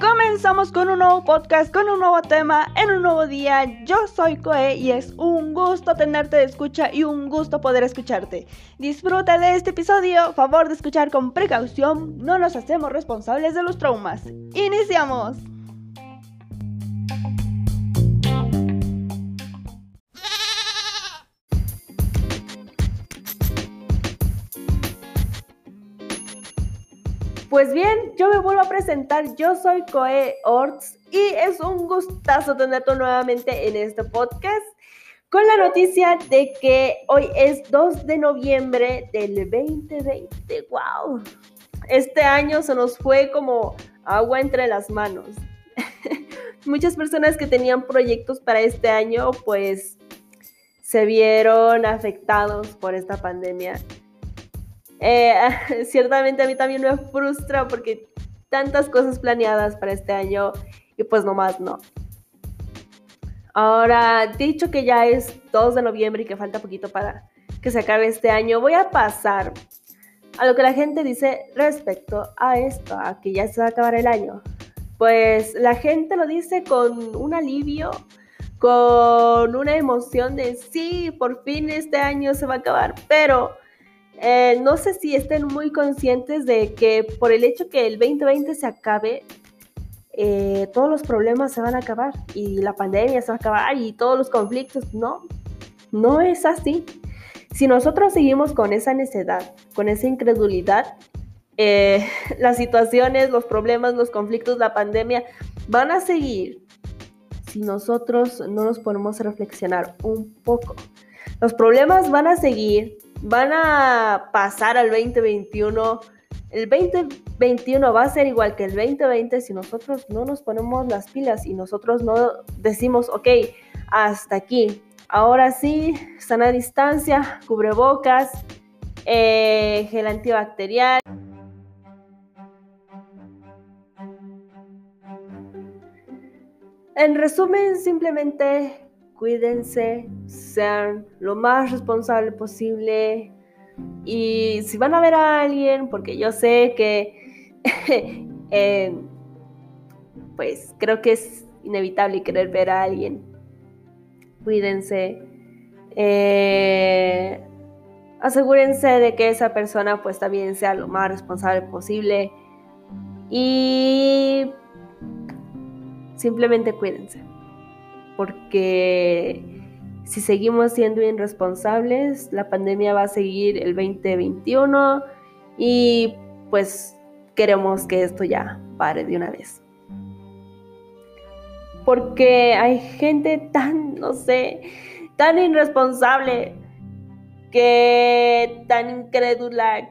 Comenzamos con un nuevo podcast, con un nuevo tema, en un nuevo día. Yo soy Coe y es un gusto tenerte de escucha y un gusto poder escucharte. Disfruta de este episodio, favor de escuchar con precaución, no nos hacemos responsables de los traumas. ¡Iniciamos! Pues bien, yo me vuelvo a presentar. Yo soy Coe Orts y es un gustazo tenerte nuevamente en este podcast con la noticia de que hoy es 2 de noviembre del 2020. ¡Wow! Este año se nos fue como agua entre las manos. Muchas personas que tenían proyectos para este año pues se vieron afectados por esta pandemia. Eh, ciertamente a mí también me frustra porque tantas cosas planeadas para este año y pues nomás no. Ahora, dicho que ya es 2 de noviembre y que falta poquito para que se acabe este año, voy a pasar a lo que la gente dice respecto a esto, a que ya se va a acabar el año. Pues la gente lo dice con un alivio, con una emoción de sí, por fin este año se va a acabar, pero eh, no sé si estén muy conscientes de que por el hecho que el 2020 se acabe, eh, todos los problemas se van a acabar y la pandemia se va a acabar y todos los conflictos. No, no es así. Si nosotros seguimos con esa necedad, con esa incredulidad, eh, las situaciones, los problemas, los conflictos, la pandemia van a seguir si nosotros no nos ponemos a reflexionar un poco. Los problemas van a seguir van a pasar al 2021. El 2021 va a ser igual que el 2020 si nosotros no nos ponemos las pilas y nosotros no decimos, ok, hasta aquí. Ahora sí, sana distancia, cubrebocas, eh, gel antibacterial. En resumen, simplemente cuídense, sean lo más responsable posible. Y si van a ver a alguien, porque yo sé que, eh, pues creo que es inevitable querer ver a alguien, cuídense. Eh, asegúrense de que esa persona pues también sea lo más responsable posible. Y simplemente cuídense porque si seguimos siendo irresponsables, la pandemia va a seguir el 2021 y pues queremos que esto ya pare de una vez. Porque hay gente tan, no sé, tan irresponsable, que tan incrédula,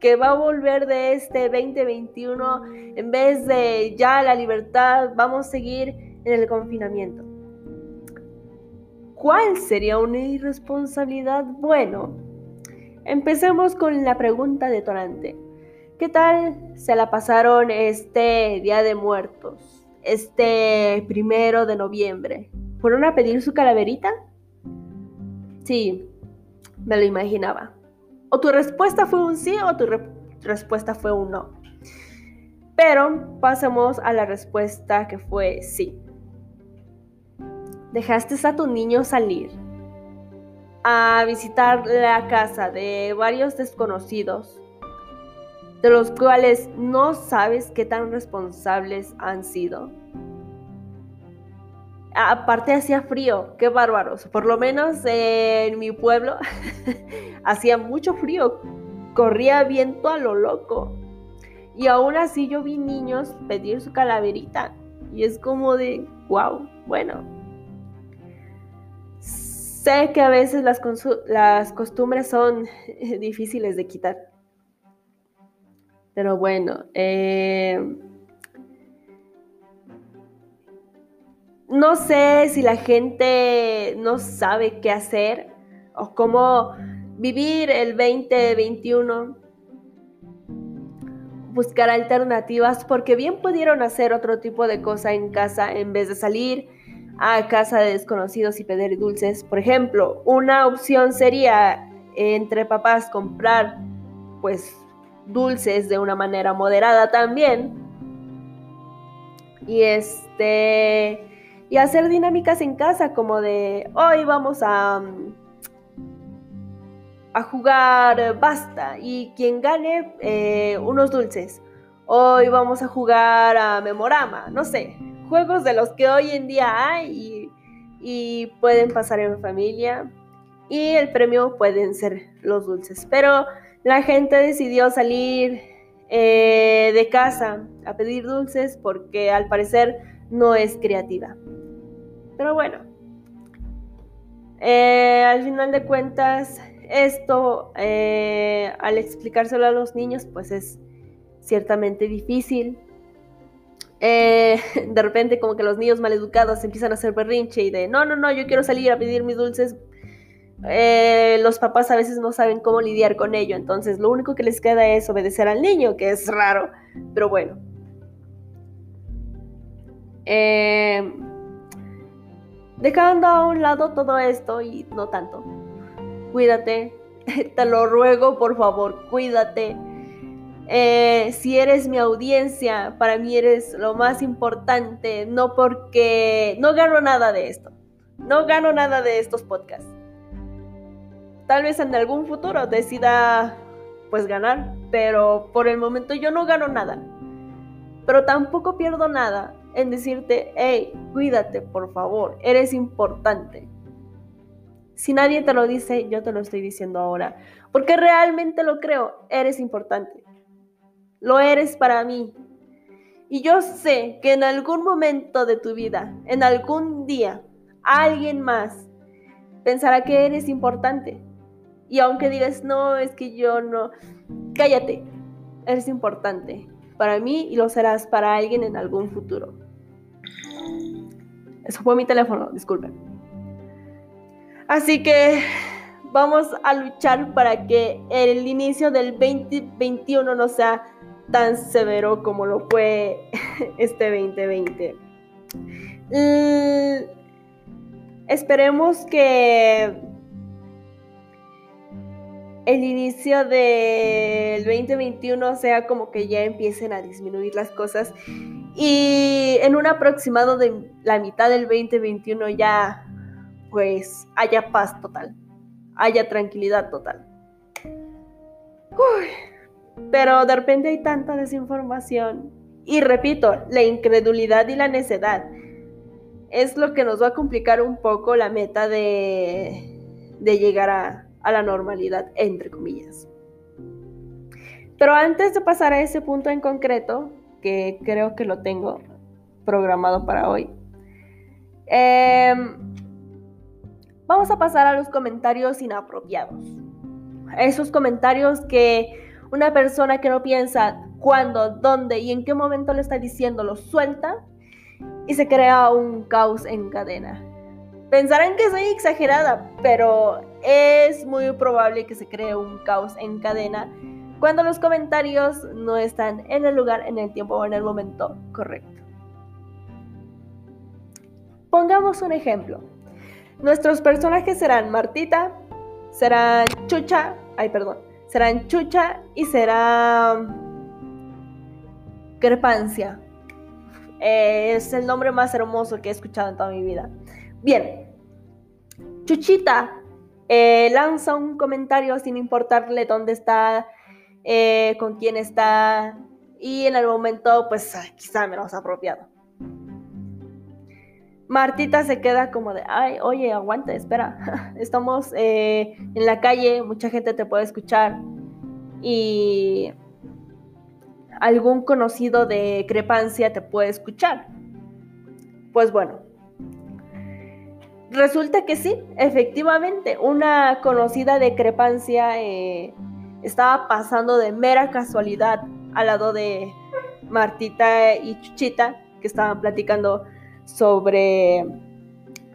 que va a volver de este 2021 en vez de ya la libertad, vamos a seguir en el confinamiento. ¿Cuál sería una irresponsabilidad? Bueno, empecemos con la pregunta detonante. ¿Qué tal se la pasaron este Día de Muertos, este primero de noviembre? ¿Fueron a pedir su calaverita? Sí, me lo imaginaba. O tu respuesta fue un sí o tu respuesta fue un no. Pero pasemos a la respuesta que fue sí dejaste a tu niño salir a visitar la casa de varios desconocidos, de los cuales no sabes qué tan responsables han sido. Aparte hacía frío, qué bárbaros. Por lo menos en mi pueblo hacía mucho frío, corría viento a lo loco. Y aún así yo vi niños pedir su calaverita. Y es como de, wow, bueno, Sé que a veces las, costumbres son difíciles de quitar. Pero bueno, eh, no sé si la gente no sabe qué hacer o cómo vivir el 2021, buscar alternativas, porque bien pudieron hacer otro tipo de cosa en casa en vez de salir a casa de desconocidos y pedir dulces. Por ejemplo, una opción sería entre papás comprar pues dulces de una manera moderada también. Y este y hacer dinámicas en casa como de hoy vamos a a jugar basta y quien gane eh, unos dulces. Hoy vamos a jugar a Memorama, no sé, juegos de los que hoy en día hay y, pueden pasar en familia y el premio pueden ser los dulces. Pero la gente decidió salir eh, de casa a pedir dulces porque al parecer no es creativa. Pero bueno, eh, al final de cuentas esto, eh, al explicárselo a los niños, pues es ciertamente difícil. Eh, de repente como que los niños maleducados empiezan a hacer berrinche y de, no, no, no, yo quiero salir a pedir mis dulces. Eh, los papás a veces no saben cómo lidiar con ello, entonces lo único que les queda es obedecer al niño, que es raro, pero bueno. dejando a un lado todo esto y no tanto cuídate, te lo ruego por favor, cuídate. Eh, si eres mi audiencia, para mí eres lo más importante, no porque no gano nada de esto, no gano nada de estos podcasts. Tal vez en algún futuro decida pues ganar, pero por el momento yo no gano nada. Pero tampoco pierdo nada en decirte, hey, cuídate por favor, eres importante. Si nadie te lo dice, yo te lo estoy diciendo ahora. Porque realmente lo creo, eres importante. Lo eres para mí. Y yo sé que en algún momento de tu vida, en algún día, alguien más pensará que eres importante. Y aunque digas, no, es que yo no, cállate, eres importante para mí y lo serás para alguien en algún futuro. Eso fue mi teléfono, disculpen. Así que vamos a luchar para que el inicio del 2021 no sea tan severo como lo fue este 2020. Mm, esperemos que el inicio del 2021 sea como que ya empiecen a disminuir las cosas y en un aproximado de la mitad del 2021 ya pues haya paz total, haya tranquilidad total. Pero de repente hay tanta desinformación. Y repito, la incredulidad y la necedad es lo que nos va a complicar un poco la meta de, de llegar a, la normalidad, entre comillas. Pero antes de pasar a ese punto en concreto, que creo que lo tengo programado para hoy, eh, vamos a pasar a los comentarios inapropiados. Esos comentarios que una persona que no piensa cuándo, dónde y en qué momento le está diciendo los suelta y se crea un caos en cadena. Pensarán que soy exagerada, pero es muy probable que se cree un caos en cadena cuando los comentarios no están en el lugar, en el tiempo o en el momento correcto. Pongamos un ejemplo. Nuestros personajes serán Martita, serán Chucha, ay perdón, serán Chucha y será Crepancia. es el nombre más hermoso que he escuchado en toda mi vida. Bien, Chuchita eh, lanza un comentario sin importarle dónde está, eh, con quién está, y en el momento, pues quizá me lo has apropiado. Martita se queda como de, ay, oye, aguante, espera, estamos eh, en la calle, mucha gente te puede escuchar y algún conocido de Crepancia te puede escuchar. Pues bueno, resulta que sí, efectivamente, una conocida de Crepancia eh, estaba pasando de mera casualidad al lado de Martita y Chuchita, que estaban platicando sobre,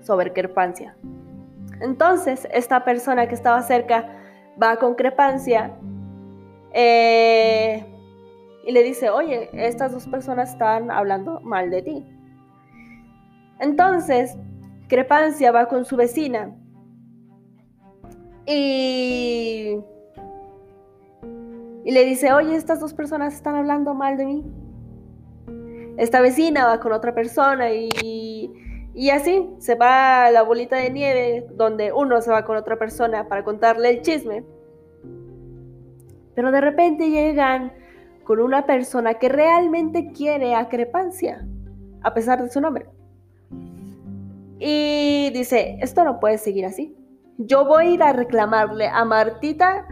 sobre Crepancia. Entonces, esta persona que estaba cerca va con Crepancia eh, y le dice, oye, estas dos personas están hablando mal de ti. Entonces, Crepancia va con su vecina y y le dice, oye, estas dos personas están hablando mal de mí. Esta vecina va con otra persona y, y así se va la bolita de nieve donde uno se va con otra persona para contarle el chisme. Pero de repente llegan con una persona que realmente quiere acrepancia, a pesar de su nombre. Y dice, esto no puede seguir así. Yo voy a ir a reclamarle a Martita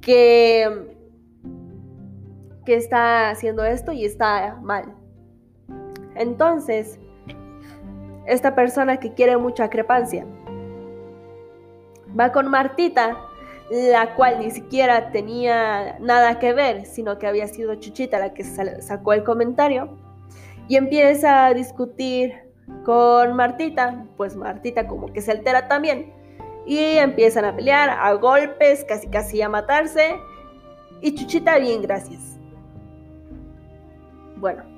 que que está haciendo esto y está mal. Entonces, esta persona que quiere mucha crepancia va con Martita, la cual ni siquiera tenía nada que ver, sino que había sido Chuchita la que sacó el comentario, y empieza a discutir con Martita, pues Martita como que se altera también, y empiezan a pelear a golpes, casi casi a matarse, y Chuchita bien, gracias. Bueno,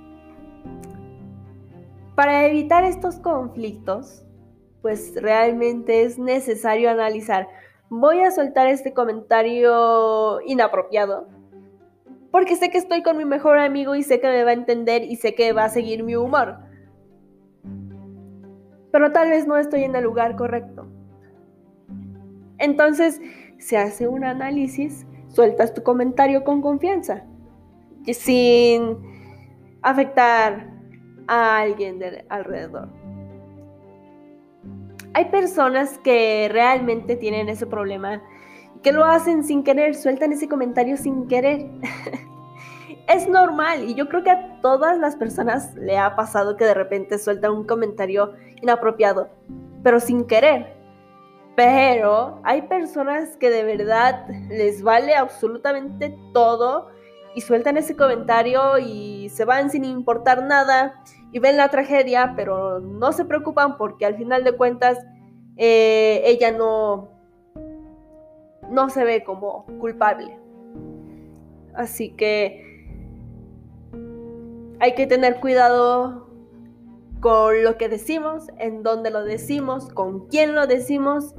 para evitar estos conflictos, pues realmente es necesario analizar. Voy a soltar este comentario inapropiado, porque sé que estoy con mi mejor amigo y sé que me va a entender y sé que va a seguir mi humor. Pero tal vez no estoy en el lugar correcto. Entonces, se hace un análisis, sueltas tu comentario con confianza, sin afectar a alguien de alrededor. Hay personas que realmente tienen ese problema, que lo hacen sin querer, sueltan ese comentario sin querer. es normal y yo creo que a todas las personas le ha pasado que de repente sueltan un comentario inapropiado, pero sin querer. Pero hay personas que de verdad les vale absolutamente todo y sueltan ese comentario y se van sin importar nada y ven la tragedia, pero no se preocupan porque al final de cuentas eh, ella no, no se ve como culpable. Así que hay que tener cuidado con lo que decimos, en dónde lo decimos, con quién lo decimos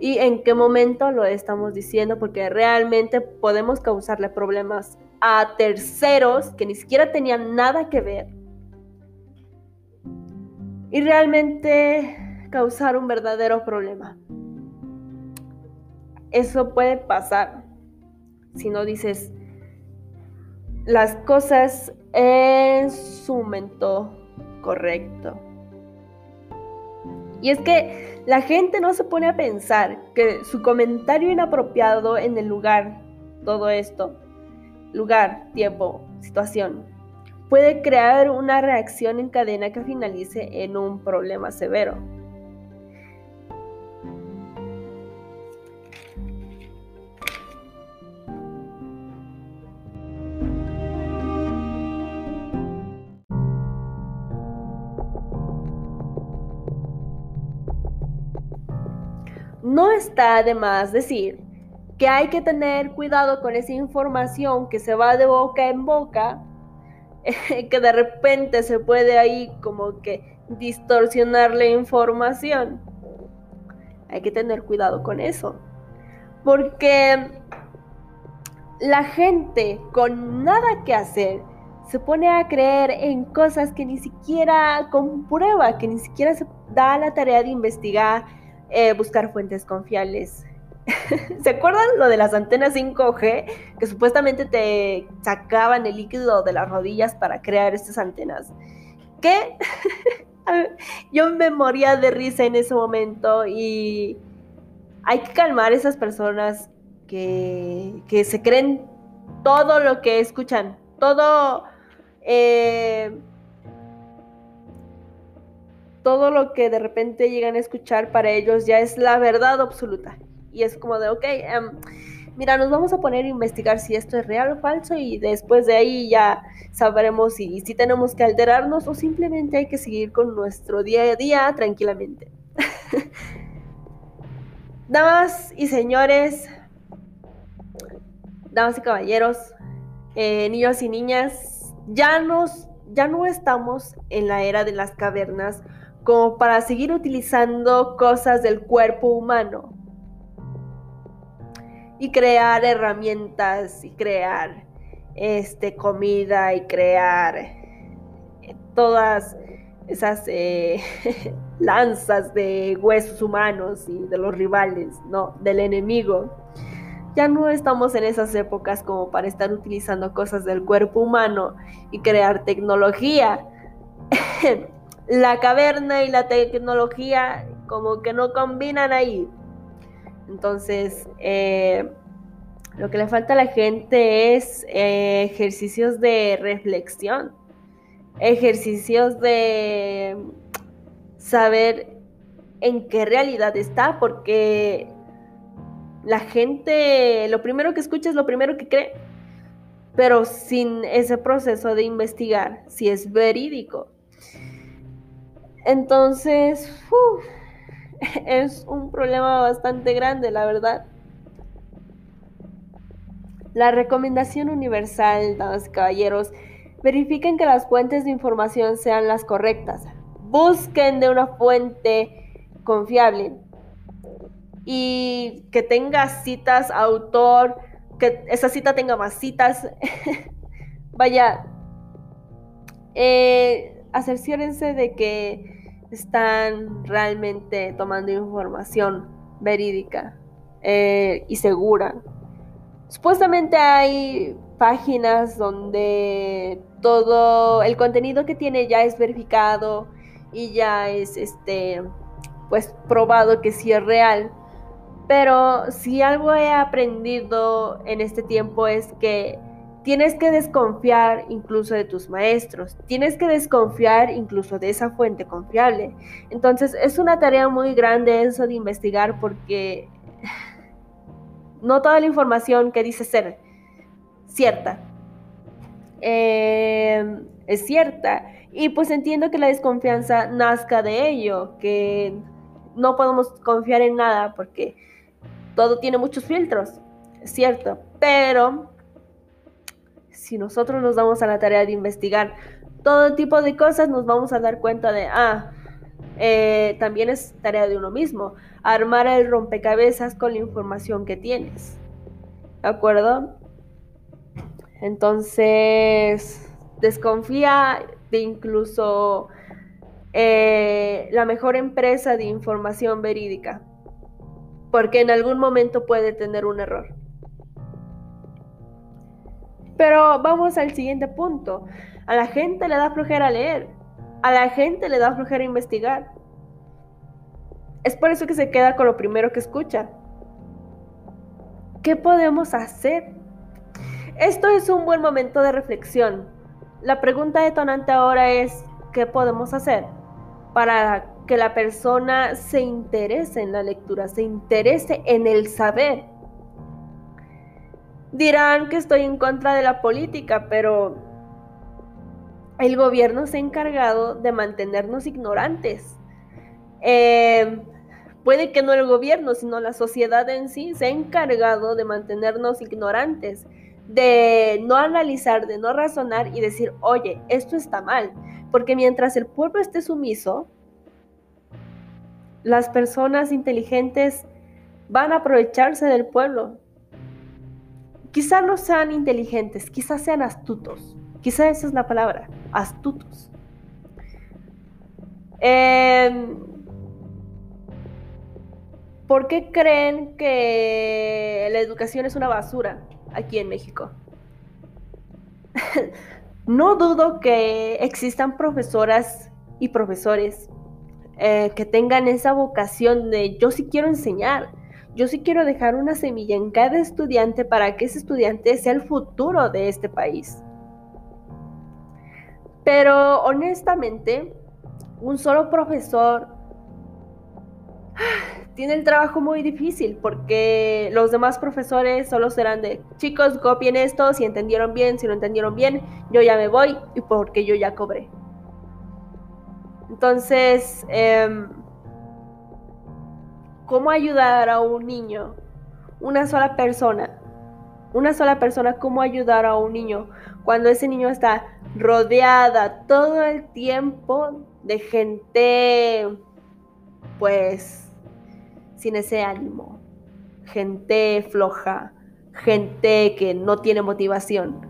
y en qué momento lo estamos diciendo, porque realmente podemos causarle problemas a terceros que ni siquiera tenían nada que ver y realmente causar un verdadero problema. Eso puede pasar si no dices las cosas en su momento correcto. Y es que la gente no se pone a pensar que su comentario inapropiado en el lugar, todo esto, lugar, tiempo, situación, puede crear una reacción en cadena que finalice en un problema severo. No está de más decir que hay que tener cuidado con esa información que se va de boca en boca, que de repente se puede ahí como que distorsionar la información. Hay que tener cuidado con eso. Porque la gente con nada que hacer se pone a creer en cosas que ni siquiera comprueba, que ni siquiera se da la tarea de investigar, eh, buscar fuentes confiables, ¿Se acuerdan lo de las antenas 5G? Que supuestamente te sacaban el líquido de las rodillas para crear estas antenas. ¿Qué? Yo me moría de risa en ese momento y hay que calmar a esas personas que, que se creen todo lo que escuchan, todo, eh, todo lo que de repente llegan a escuchar para ellos ya es la verdad absoluta y es como de, ok, em, mira, nos vamos a poner a investigar si esto es real o falso y después de ahí ya sabremos si, si tenemos que alterarnos o simplemente hay que seguir con nuestro día a día tranquilamente. damas y señores, damas y caballeros, eh, niños y niñas, ya nos, ya no estamos en la era de las cavernas como para seguir utilizando cosas del cuerpo humano y crear herramientas y crear este, comida y crear eh, todas esas eh, lanzas de huesos humanos y de los rivales, no, del enemigo. Ya no estamos en esas épocas como para estar utilizando cosas del cuerpo humano y crear tecnología. la caverna y la tecnología como que no combinan ahí. Entonces, eh, lo que le falta a la gente es eh, ejercicios de reflexión, ejercicios de saber en qué realidad está, porque la gente lo primero que escucha es lo primero que cree, pero sin ese proceso de investigar si es verídico. Entonces, es un problema bastante grande, la verdad. La recomendación universal, damas y caballeros, verifiquen que las fuentes de información sean las correctas. Busquen de una fuente confiable y que tenga citas, autor, que esa cita tenga más citas. Vaya, eh, de que están realmente tomando información verídica eh, y segura. Supuestamente hay páginas donde todo el contenido que tiene ya es verificado y ya es este pues probado que sí es real. Pero si algo he aprendido en este tiempo es que tienes que desconfiar incluso de tus maestros, tienes que desconfiar incluso de esa fuente confiable. Entonces es una tarea muy grande eso de investigar porque no toda la información que dice ser cierta eh, es cierta. Y pues entiendo que la desconfianza nazca de ello, que no podemos confiar en nada porque todo tiene muchos filtros, es cierto. Pero si nosotros nos damos a la tarea de investigar todo tipo de cosas, nos vamos a dar cuenta de, ah, eh, también es tarea de uno mismo, armar el rompecabezas con la información que tienes. ¿De acuerdo? Entonces, desconfía de incluso eh, la mejor empresa de información verídica, porque en algún momento puede tener un error. Pero vamos al siguiente punto. A la gente le da flojera leer. A la gente le da flojera investigar. Es por eso que se queda con lo primero que escucha. ¿Qué podemos hacer? Esto es un buen momento de reflexión. La pregunta detonante ahora es, ¿qué podemos hacer para que la persona se interese en la lectura, se interese en el saber? Dirán que estoy en contra de la política, pero el gobierno se ha encargado de mantenernos ignorantes. Eh, puede que no el gobierno, sino la sociedad en sí se ha encargado de mantenernos ignorantes, de no analizar, de no razonar y decir, oye, esto está mal. Porque mientras el pueblo esté sumiso, las personas inteligentes van a aprovecharse del pueblo. Quizás no sean inteligentes, quizás sean astutos. Quizá esa es la palabra, astutos. Em, ¿Por qué creen que la educación es una basura aquí en México? no dudo que existan profesoras y profesores eh, que tengan esa vocación de yo sí quiero enseñar, yo sí quiero dejar una semilla en cada estudiante para que ese estudiante sea el futuro de este país. Pero honestamente, un solo profesor tiene el trabajo muy difícil porque los demás profesores solo serán de chicos, copien esto, si entendieron bien, si no entendieron bien, yo ya me voy y porque yo ya cobré. Entonces, em, ¿cómo ayudar a un niño? Una sola persona. Una sola persona, ¿cómo ayudar a un niño cuando ese niño está rodeada todo el tiempo de gente, pues, sin ese ánimo. gente floja, gente que no tiene motivación.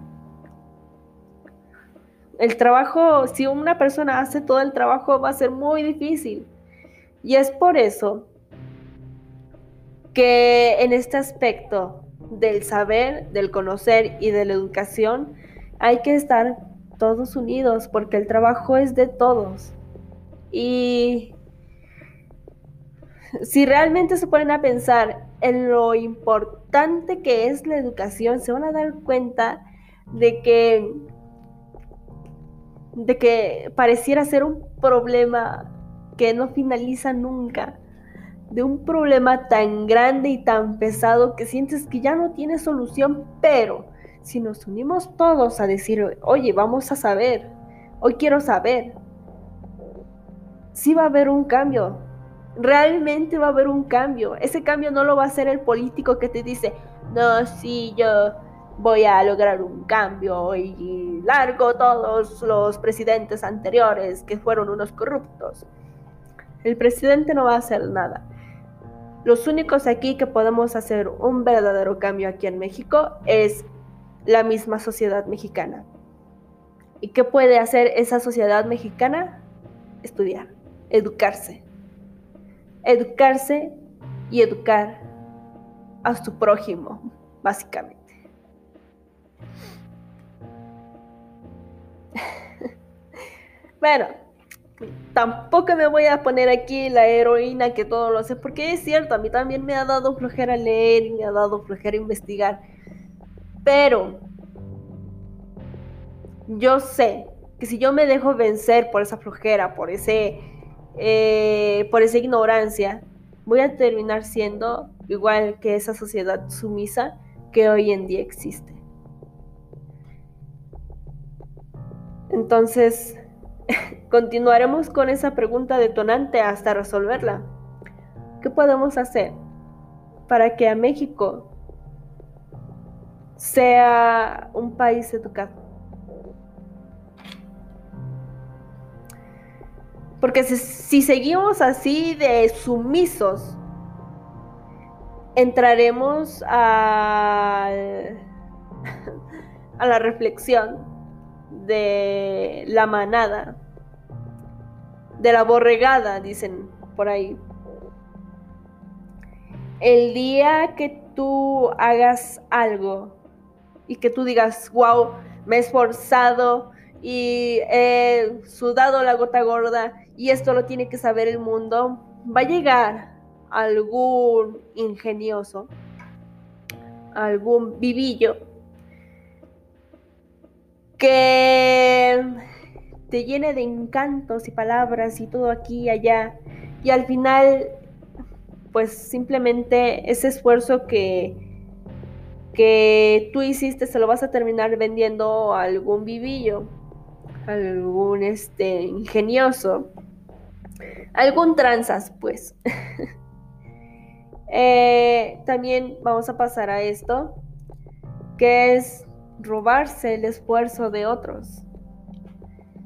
El trabajo, si una persona hace todo el trabajo, va a ser muy difícil. Y es por eso que en este aspecto del saber, del conocer y de la educación, hay que estar todos unidos porque el trabajo es de todos. Y si realmente se ponen a pensar en lo importante que es la educación, se van a dar cuenta de que de que pareciera ser un problema que no finaliza nunca, de un problema tan grande y tan pesado que sientes que ya no tiene solución, pero si nos unimos todos a decir, oye, vamos a saber, hoy quiero saber, sí va a haber un cambio, realmente va a haber un cambio. Ese cambio no lo va a hacer el político que te dice, no, sí, yo voy a lograr un cambio y largo todos los presidentes anteriores que fueron unos corruptos. El presidente no va a hacer nada. Los únicos aquí que podemos hacer un verdadero cambio aquí en México es la misma sociedad mexicana. ¿Y qué puede hacer esa sociedad mexicana? Estudiar, educarse. Educarse y educar a su prójimo, básicamente. bueno, tampoco me voy a poner aquí la heroína que todo lo hace, porque es cierto, a mí también me ha dado flojera leer y me ha dado flojera investigar. Pero yo sé que si yo me dejo vencer por esa flojera, por ese, eh, por esa ignorancia, voy a terminar siendo igual que esa sociedad sumisa que hoy en día existe. Entonces, continuaremos con esa pregunta detonante hasta resolverla. ¿Qué podemos hacer para que a México sea un país educado? Porque si, seguimos así de sumisos, entraremos a, a la reflexión de la manada, de la borregada, dicen por ahí. El día que tú hagas algo y que tú digas, wow, me he esforzado y he sudado la gota gorda y esto lo tiene que saber el mundo, va a llegar algún ingenioso, algún vivillo que te llene de encantos y palabras y todo aquí y allá. Y al final, pues simplemente ese esfuerzo que, que tú hiciste se lo vas a terminar vendiendo a algún vivillo, algún este, ingenioso, algún tranzas, pues. Eh, también vamos a pasar a esto, que es robarse el esfuerzo de otros.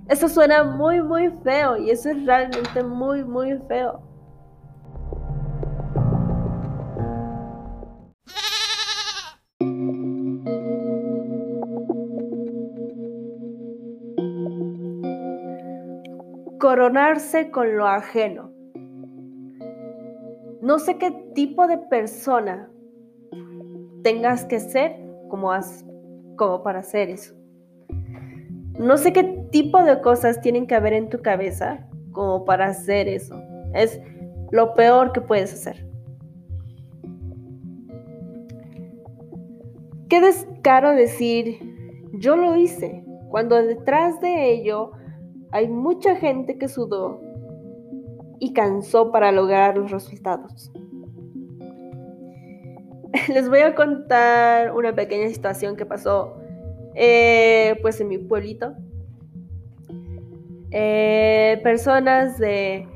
Eso suena muy, muy feo y eso es realmente muy, muy feo. Coronarse con lo ajeno. No sé qué tipo de persona tengas que ser como para hacer eso. No sé qué tipo de cosas tienen que haber en tu cabeza como para hacer eso. Es lo peor que puedes hacer. Qué descaro decir, yo lo hice, cuando detrás de ello hay mucha gente que sudó y cansó para lograr los resultados. les voy a contar una pequeña situación que pasó eh, pues en mi pueblito. Eh, personas de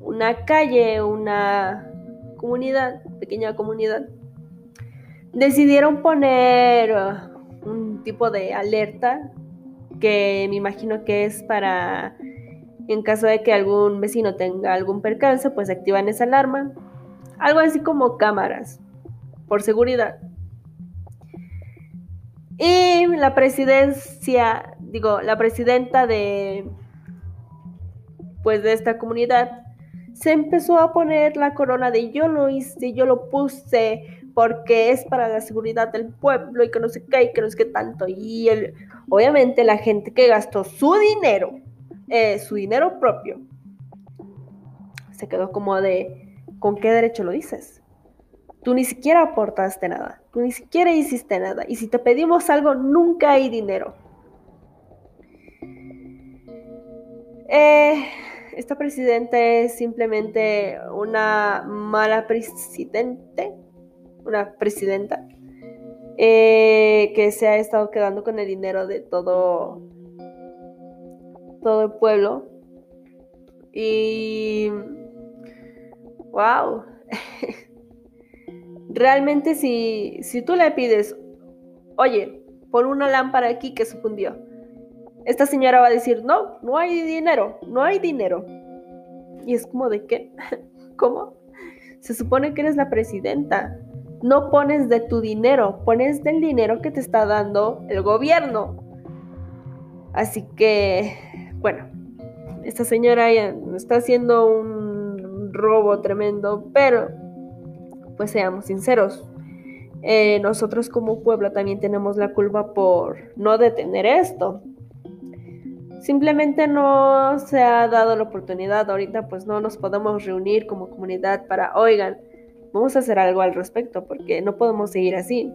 una calle, una comunidad, pequeña comunidad, decidieron poner uh, un tipo de alerta que me imagino que es para, en caso de que algún vecino tenga algún percance, pues activan esa alarma. Algo así como cámaras por seguridad. Y la presidencia, digo, la presidenta de pues de esta comunidad se empezó a poner la corona de yo lo hice, yo lo puse porque es para la seguridad del pueblo y que no sé qué y que no sé qué tanto. Y obviamente la gente que gastó su dinero, eh, su dinero propio, se quedó como de, ¿con qué derecho lo dices? Tú ni siquiera aportaste nada, ni siquiera hiciste nada. Y si te pedimos algo, nunca hay dinero. Eh, esta presidenta es simplemente una mala presidente, una presidenta, eh, que se ha estado quedando con el dinero de todo, todo el pueblo. Y wow. Realmente si, si tú le pides, oye, pon una lámpara aquí que se fundió, esta señora va a decir, no, no hay dinero, no hay dinero. Y es como de qué, ¿cómo? Se supone que eres la presidenta. No pones de tu dinero, pones del dinero que te está dando el gobierno. Así que, bueno, esta señora está haciendo un robo tremendo, pero pues seamos sinceros, eh, nosotros como pueblo también tenemos la culpa por no detener esto. Simplemente no se ha dado la oportunidad, ahorita pues no nos podemos reunir como comunidad para, oigan, vamos a hacer algo al respecto, porque no podemos seguir así.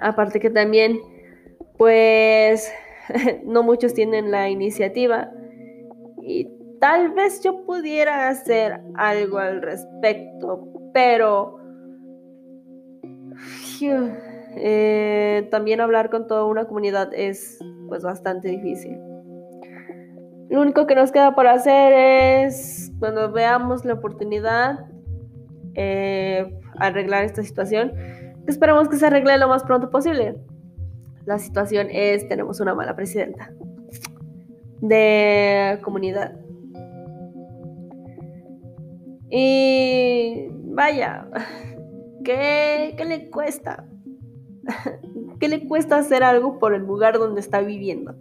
Aparte que también, pues, no muchos tienen la iniciativa y Tal vez yo pudiera hacer algo al respecto, pero eh, también hablar con toda una comunidad es pues bastante difícil. Lo único que nos queda por hacer es, cuando veamos la oportunidad, eh, arreglar esta situación. Esperamos que se arregle lo más pronto posible. La situación es, tenemos una mala presidenta de comunidad. Y vaya, ¿qué, le cuesta? ¿Qué le cuesta hacer algo por el lugar donde está viviendo?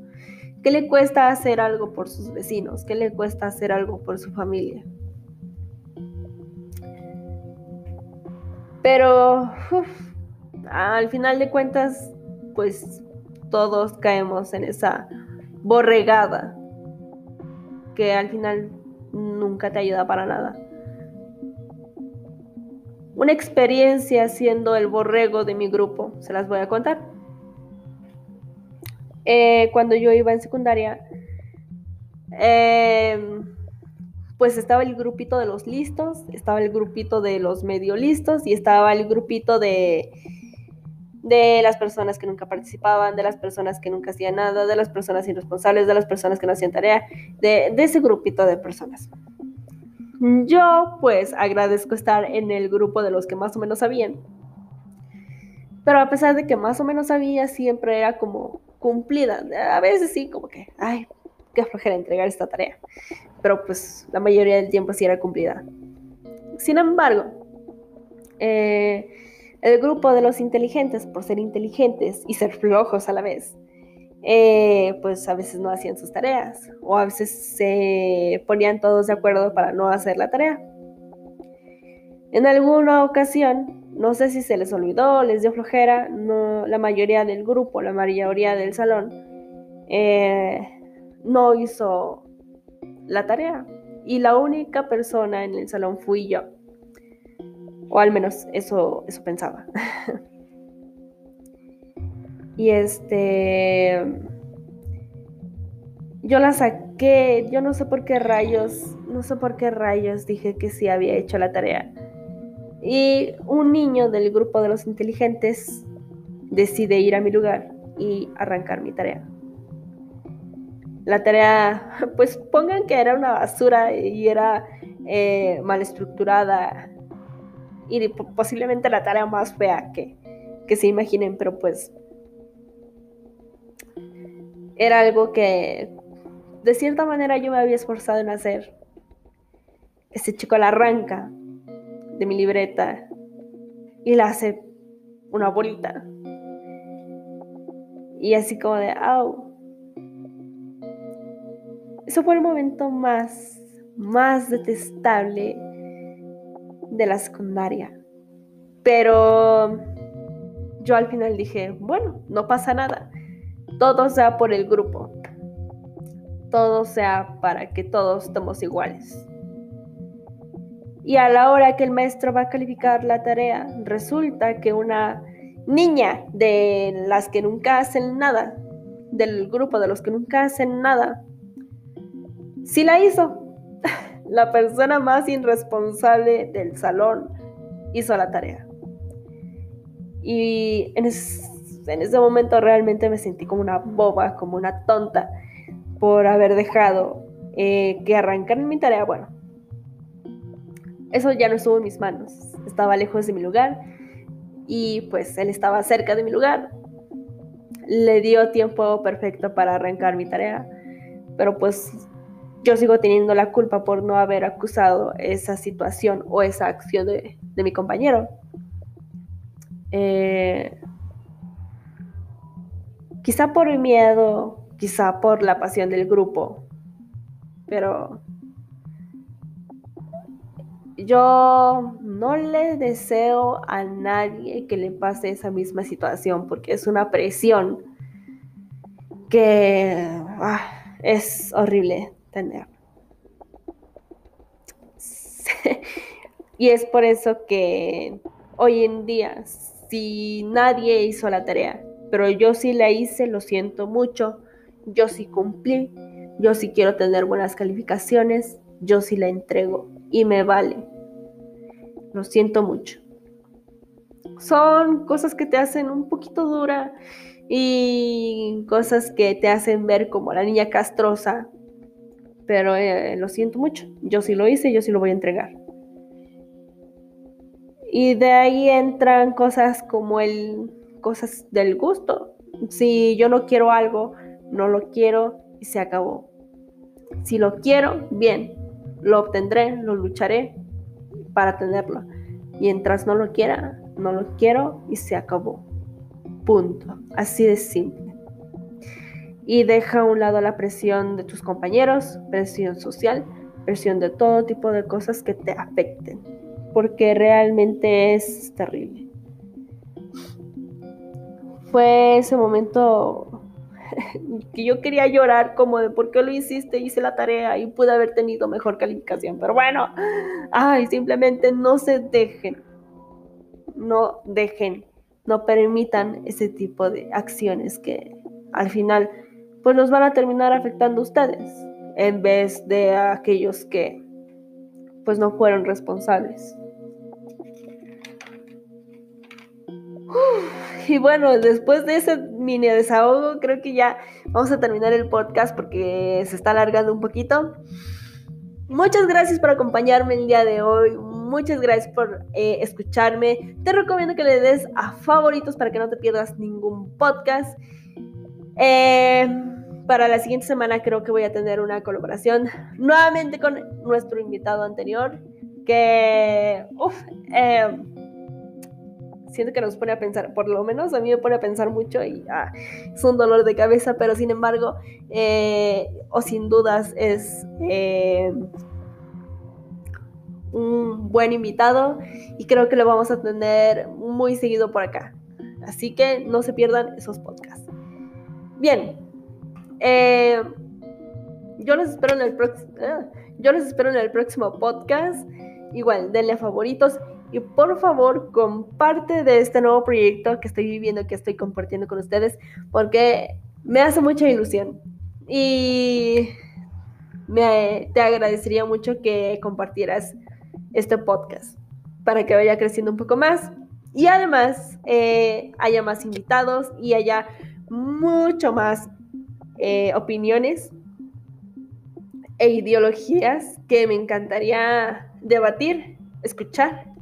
¿Qué le cuesta hacer algo por sus vecinos? ¿Qué le cuesta hacer algo por su familia? Pero al final de cuentas, pues todos caemos en esa borregada que al final nunca te ayuda para nada una experiencia siendo el borrego de mi grupo. Se las voy a contar. Eh, cuando yo iba en secundaria, em, pues estaba el grupito de los listos, estaba el grupito de los medio listos y estaba el grupito de, de las personas que nunca participaban, de las personas que nunca hacían nada, de las personas irresponsables, de las personas que no hacían tarea, de, de ese grupito de personas. Yo pues agradezco estar en el grupo de los que más o menos sabían. Pero a pesar de que más o menos sabía, siempre era como cumplida. A veces sí, como que, ay, qué flojera entregar esta tarea. Pero pues la mayoría del tiempo sí era cumplida. Sin embargo, eh, el grupo de los inteligentes, por ser inteligentes y ser flojos a la vez, eh, pues a veces no hacían sus tareas o a veces se ponían todos de acuerdo para no hacer la tarea. En alguna ocasión, no sé si se les olvidó, les dio flojera, no, la mayoría del grupo, la mayoría del salón, eh, no hizo la tarea. Y la única persona en el salón fui yo. O al menos eso, eso pensaba. Y este. Yo la saqué, yo no sé por qué rayos, no sé por qué rayos dije que sí había hecho la tarea. Y un niño del grupo de los inteligentes decide ir a mi lugar y arrancar mi tarea. La tarea, pues pongan que era una basura y era eh, mal estructurada y posiblemente la tarea más fea que, que se imaginen, pero pues era algo que de cierta manera yo me había esforzado en hacer. Ese chico la arranca de mi libreta y la hace una bolita. Y así como de, au. Eso fue el momento más, más detestable de la secundaria. Pero yo al final dije, bueno, no pasa nada. Todo sea por el grupo. Todo sea para que todos estemos iguales. Y a la hora que el maestro va a calificar la tarea, resulta que una niña de las que nunca hacen nada, del grupo de los que nunca hacen nada, sí la hizo. La persona más irresponsable del salón hizo la tarea. Y en, ese momento realmente me sentí como una boba, como una tonta, por haber dejado eh, que arrancaran mi tarea. Bueno, eso ya no estuvo en mis manos. Estaba lejos de mi lugar y pues él estaba cerca de mi lugar. Le dio tiempo perfecto para arrancar mi tarea, pero pues yo sigo teniendo la culpa por no haber acusado esa situación o esa acción de, mi compañero. Eh, quizá por miedo, quizá por la pasión del grupo, pero yo no le deseo a nadie que le pase esa misma situación porque es una presión que ah, es horrible tener. y es por eso que hoy en día, si nadie hizo la tarea, pero yo sí la hice, lo siento mucho, yo sí cumplí, yo sí quiero tener buenas calificaciones, yo sí la entrego y me vale. Lo siento mucho. Son cosas que te hacen un poquito dura y cosas que te hacen ver como la niña castrosa. Pero eh, lo siento mucho. Yo sí lo hice, yo sí lo voy a entregar. Y de ahí entran cosas como el cosas del gusto. Si yo no quiero algo, no lo quiero y se acabó. Si lo quiero, bien, lo obtendré, lo lucharé para tenerlo. Mientras no lo quiera, no lo quiero y se acabó. Punto. Así de simple. Y deja a un lado la presión de tus compañeros, presión social, presión de todo tipo de cosas que te afecten. Porque realmente es terrible. Fue ese momento que yo quería llorar como de por qué lo hiciste, hice la tarea y pude haber tenido mejor calificación. Pero bueno, ay, simplemente no se dejen, no dejen, no permitan ese tipo de acciones que al final pues nos van a terminar afectando a ustedes en vez de a aquellos que pues no fueron responsables. Y bueno, después de ese mini desahogo, creo que ya vamos a terminar el podcast porque se está alargando un poquito. Muchas gracias por acompañarme el día de hoy. Muchas gracias por eh, escucharme. Te recomiendo que le des a favoritos para que no te pierdas ningún podcast. Eh, para la siguiente semana creo que voy a tener una colaboración nuevamente con nuestro invitado anterior. Que, uff, eh, siento que nos pone a pensar, por lo menos a mí me pone a pensar mucho y ah, es un dolor de cabeza, pero sin embargo, eh, o sin dudas es eh, un buen invitado y creo que lo vamos a tener muy seguido por acá. Así que no se pierdan esos podcasts. Bien, eh, yo los espero en el próximo. Ah, yo los espero en el próximo podcast. Igual, denle a favoritos y por favor comparte de este nuevo proyecto que estoy viviendo, que estoy compartiendo con ustedes, porque me hace mucha ilusión. Y me, te agradecería mucho que compartieras este podcast para que vaya creciendo un poco más. Y además eh, haya más invitados y haya mucho más eh, opiniones e ideologías que me encantaría debatir, escuchar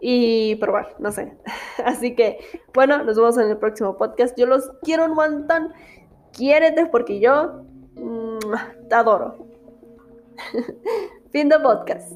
y probar, no sé. Así que, bueno, nos vemos en el próximo podcast. Yo los quiero un montón. Quiérete porque yo mm, te adoro. fin de podcast.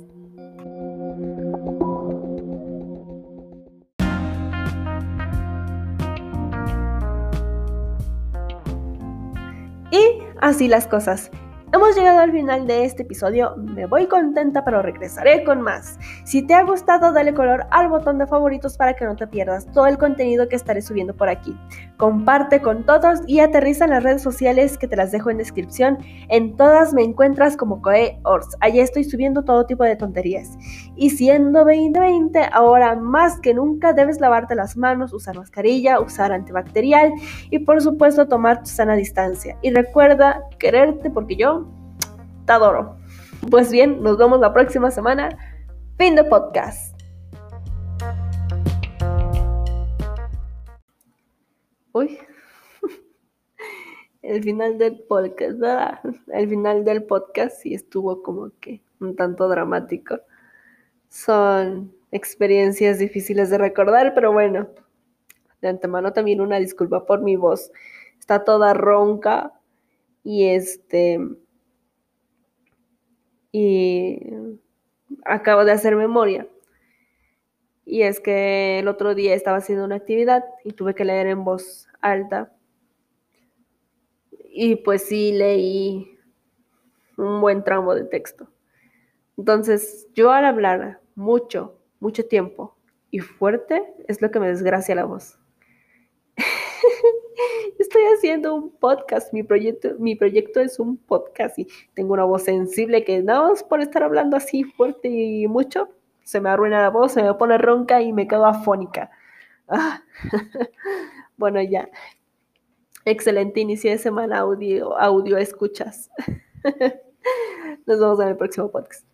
Y así las cosas. Hemos llegado al final de este episodio, me voy contenta pero regresaré con más. Si te ha gustado dale color al botón de favoritos para que no te pierdas todo el contenido que estaré subiendo por aquí. Comparte con todos y aterriza en las redes sociales que te las dejo en descripción. En todas me encuentras como Coe Ors, allá estoy subiendo todo tipo de tonterías. Y siendo 2020, ahora más que nunca debes lavarte las manos, usar mascarilla, usar antibacterial y por supuesto tomar tu sana distancia. Y recuerda quererte porque yo te adoro. Pues bien, nos vemos la próxima semana. Fin de podcast. Uy. El final del podcast, ¿verdad? El final del podcast sí estuvo como que un tanto dramático. Son experiencias difíciles de recordar, pero bueno, de antemano también una disculpa por mi voz. Está toda ronca y este y acabo de hacer memoria. Y es que el otro día estaba haciendo una actividad y tuve que leer en voz alta. Y pues sí leí un buen tramo de texto. Entonces, yo al hablar mucho, mucho tiempo y fuerte es lo que me desgracia la voz. estoy haciendo un podcast, mi proyecto, mi proyecto es un podcast y tengo una voz sensible que nada más por estar hablando así fuerte y mucho, se me arruina la voz, se me pone ronca y me quedo afónica. Ah. bueno, ya. Excelente inicio de semana audio, audio escuchas. Nos vemos en el próximo podcast.